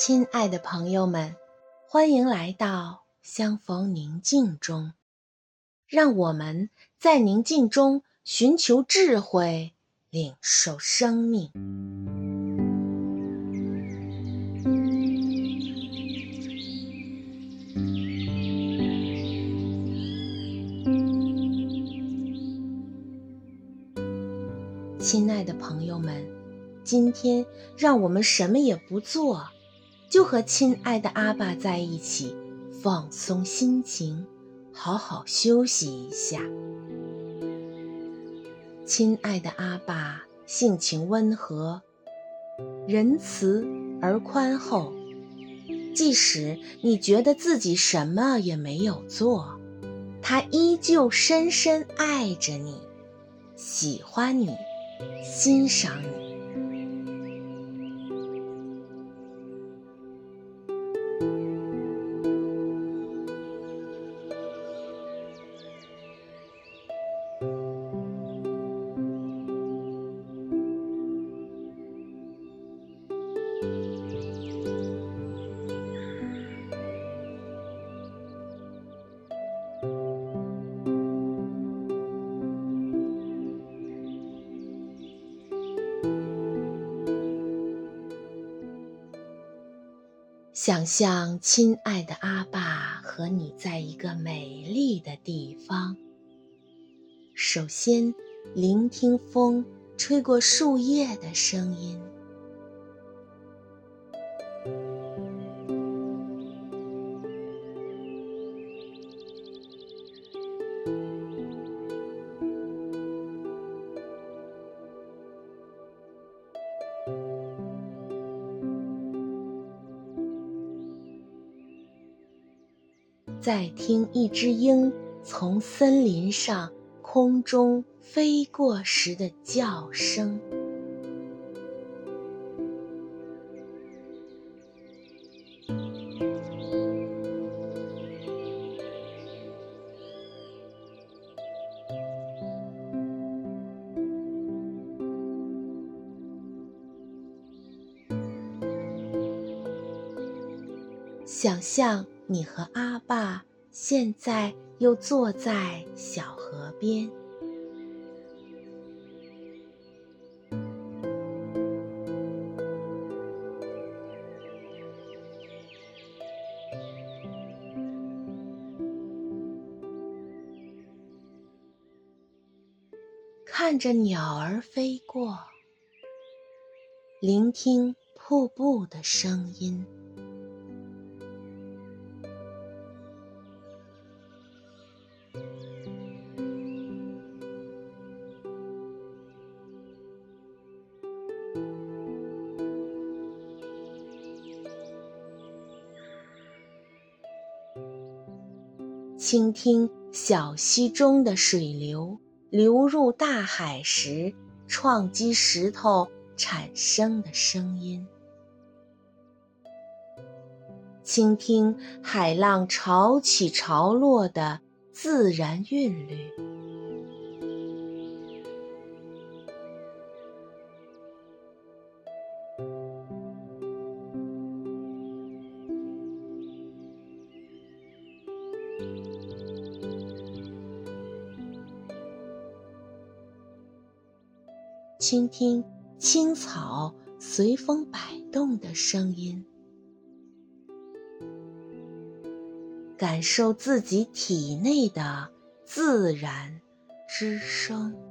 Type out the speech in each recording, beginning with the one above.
亲爱的朋友们，欢迎来到相逢宁静中，让我们在宁静中寻求智慧，领受生命。亲爱的朋友们，今天让我们什么也不做，就和亲爱的阿爸在一起，放松心情，好好休息一下。亲爱的阿爸，性情温和，仁慈而宽厚。即使你觉得自己什么也没有做，他依旧深深爱着你，喜欢你。欣赏你。想象亲爱的阿爸和你在一个美丽的地方。首先，聆听风吹过树叶的声音。再听一只鹰从森林上空中飞过时的叫声，想象。你和阿爸现在又坐在小河边，看着鸟儿飞过，聆听瀑布的声音。倾听小溪中的水流流入大海时，撞击石头产生的声音。倾听海浪潮起潮落的自然韵律。倾听青草随风摆动的声音，感受自己体内的自然之声。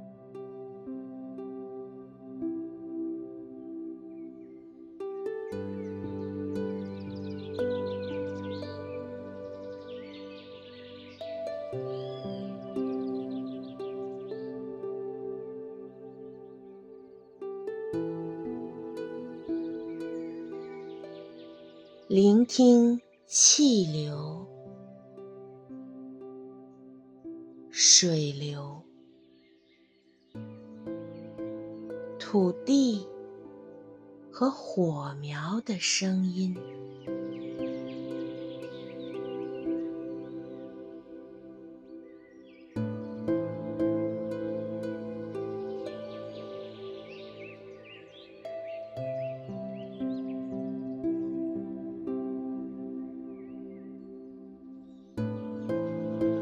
聆听气流、水流、土地和火苗的声音。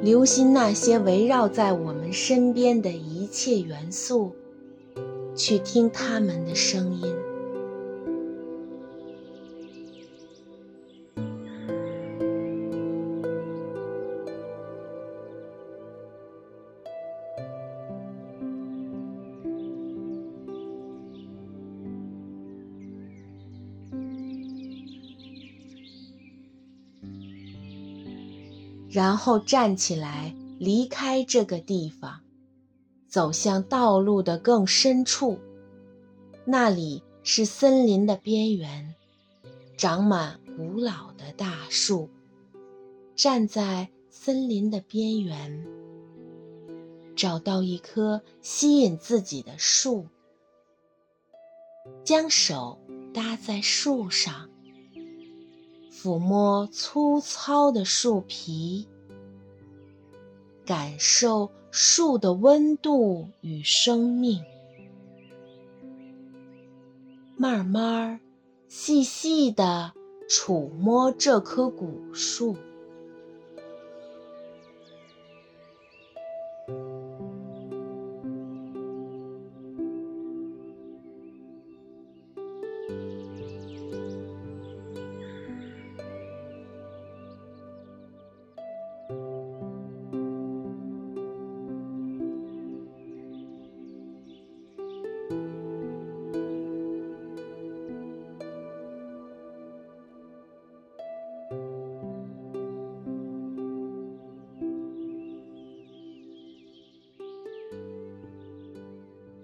留心那些围绕在我们身边的一切元素，去听他们的声音。然后站起来，离开这个地方，走向道路的更深处。那里是森林的边缘，长满古老的大树。站在森林的边缘，找到一棵吸引自己的树，将手搭在树上。抚摸粗糙的树皮，感受树的温度与生命，慢慢、细细地触摸这棵古树。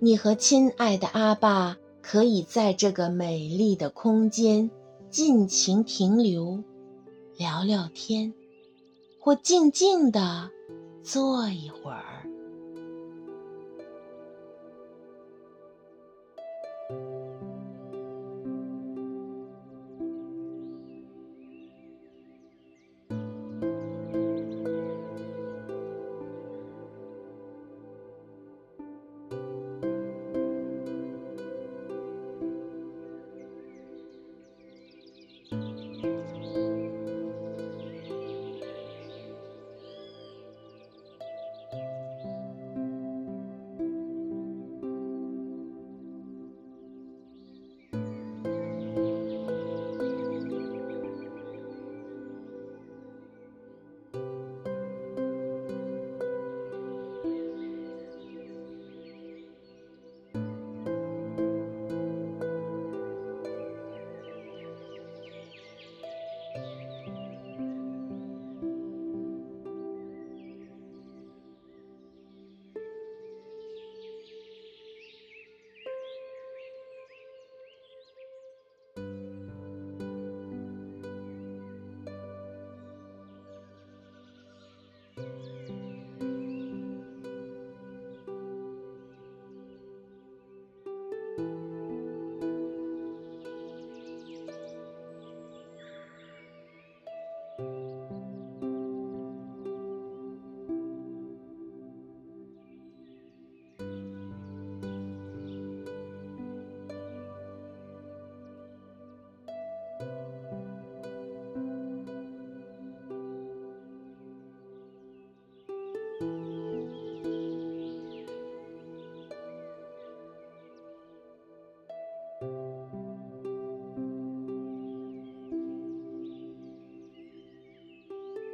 你和亲爱的阿爸可以在这个美丽的空间尽情停留，聊聊天，或静静地坐一会儿。